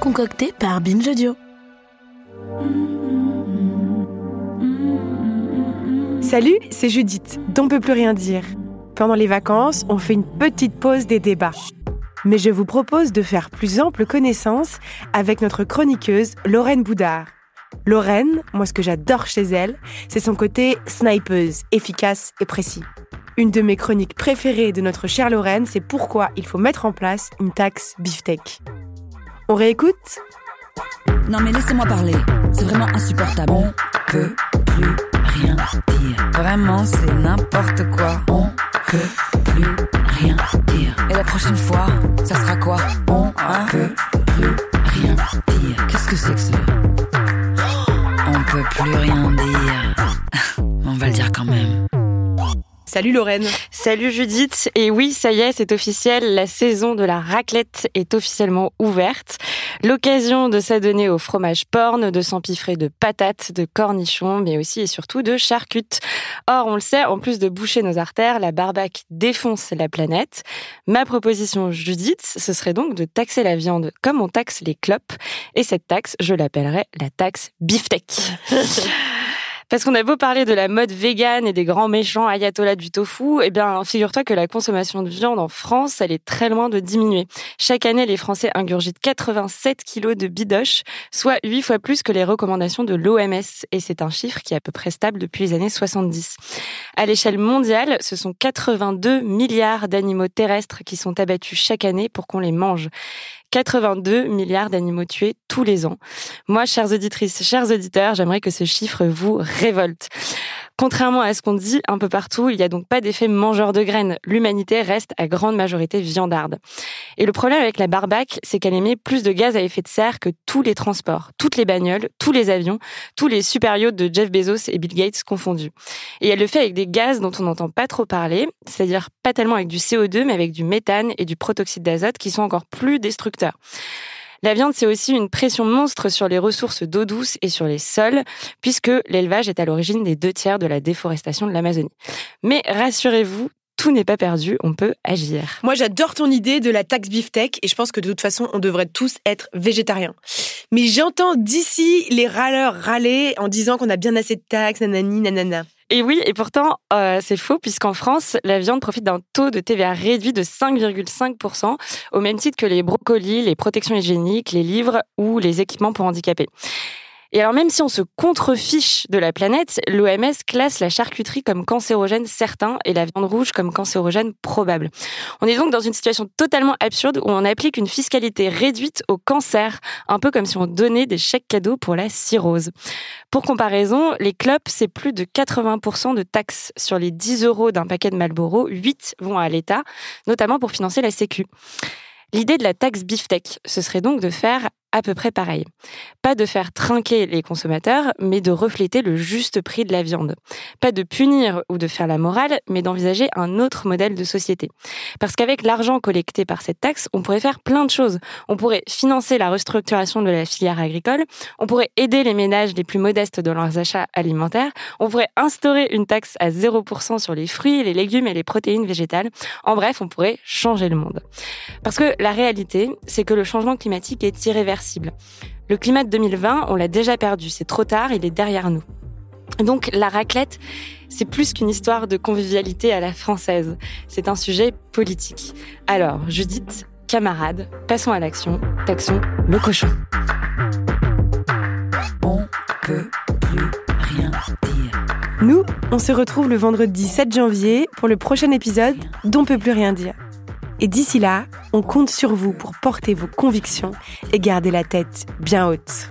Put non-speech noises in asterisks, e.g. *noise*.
concocté par Binge. Salut, c'est Judith, d'On peut plus rien dire. Pendant les vacances, on fait une petite pause des débats. Mais je vous propose de faire plus ample connaissance avec notre chroniqueuse Lorraine Boudard. Lorraine, moi ce que j'adore chez elle, c'est son côté snipeuse, efficace et précis. Une de mes chroniques préférées de notre chère Lorraine, c'est pourquoi il faut mettre en place une taxe beefsteak. On réécoute Non mais laissez-moi parler, c'est vraiment insupportable. On peut plus rien dire. Vraiment, c'est n'importe quoi. On peut plus rien dire. Et la prochaine fois, ça sera quoi? On peut plus rien dire. Qu'est-ce que c'est que ça On peut plus rien dire. *laughs* On va le dire quand même. Salut Lorraine. Salut Judith. Et oui, ça y est, c'est officiel. La saison de la raclette est officiellement ouverte. L'occasion de s'adonner au fromage porn, de s'empiffrer de patates, de cornichons, mais aussi et surtout de charcutes. Or, on le sait, en plus de boucher nos artères, la barbaque défonce la planète. Ma proposition, Judith, ce serait donc de taxer la viande comme on taxe les clopes. Et cette taxe, je l'appellerais la taxe beefsteak. *laughs* Parce qu'on a beau parler de la mode végane et des grands méchants ayatollahs du tofu, eh bien, figure-toi que la consommation de viande en France, elle est très loin de diminuer. Chaque année, les Français ingurgitent 87 kilos de bidoche, soit 8 fois plus que les recommandations de l'OMS. Et c'est un chiffre qui est à peu près stable depuis les années 70. À l'échelle mondiale, ce sont 82 milliards d'animaux terrestres qui sont abattus chaque année pour qu'on les mange. 82 milliards d'animaux tués tous les ans. Moi, chères auditrices, chers auditeurs, j'aimerais que ce chiffre vous révolte. Contrairement à ce qu'on dit un peu partout, il n'y a donc pas d'effet mangeur de graines. L'humanité reste à grande majorité viandarde. Et le problème avec la barbaque, c'est qu'elle émet plus de gaz à effet de serre que tous les transports, toutes les bagnoles, tous les avions, tous les super de Jeff Bezos et Bill Gates confondus. Et elle le fait avec des gaz dont on n'entend pas trop parler, c'est-à-dire pas tellement avec du CO2, mais avec du méthane et du protoxyde d'azote qui sont encore plus destructeurs. La viande, c'est aussi une pression monstre sur les ressources d'eau douce et sur les sols, puisque l'élevage est à l'origine des deux tiers de la déforestation de l'Amazonie. Mais rassurez-vous, tout n'est pas perdu, on peut agir. Moi, j'adore ton idée de la taxe beefsteak et je pense que de toute façon, on devrait tous être végétariens. Mais j'entends d'ici les râleurs râler en disant qu'on a bien assez de taxes, nanani, nanana. Et oui, et pourtant, euh, c'est faux, puisqu'en France, la viande profite d'un taux de TVA réduit de 5,5%, au même titre que les brocolis, les protections hygiéniques, les livres ou les équipements pour handicapés. Et alors même si on se contrefiche de la planète, l'OMS classe la charcuterie comme cancérogène certain et la viande rouge comme cancérogène probable. On est donc dans une situation totalement absurde où on applique une fiscalité réduite au cancer, un peu comme si on donnait des chèques cadeaux pour la cirrhose. Pour comparaison, les clopes, c'est plus de 80% de taxes. Sur les 10 euros d'un paquet de Marlboro, 8 vont à l'État, notamment pour financer la Sécu. L'idée de la taxe beefsteak, ce serait donc de faire à peu près pareil. Pas de faire trinquer les consommateurs, mais de refléter le juste prix de la viande. Pas de punir ou de faire la morale, mais d'envisager un autre modèle de société. Parce qu'avec l'argent collecté par cette taxe, on pourrait faire plein de choses. On pourrait financer la restructuration de la filière agricole, on pourrait aider les ménages les plus modestes dans leurs achats alimentaires, on pourrait instaurer une taxe à 0% sur les fruits, les légumes et les protéines végétales. En bref, on pourrait changer le monde. Parce que la réalité, c'est que le changement climatique est irréversible le climat de 2020, on l'a déjà perdu, c'est trop tard, il est derrière nous. Donc la raclette, c'est plus qu'une histoire de convivialité à la française, c'est un sujet politique. Alors, Judith, camarade, passons à l'action, taxons le cochon. On peut plus rien dire. Nous, on se retrouve le vendredi 7 janvier pour le prochain épisode d'On peut plus rien dire. Et d'ici là, on compte sur vous pour porter vos convictions et garder la tête bien haute.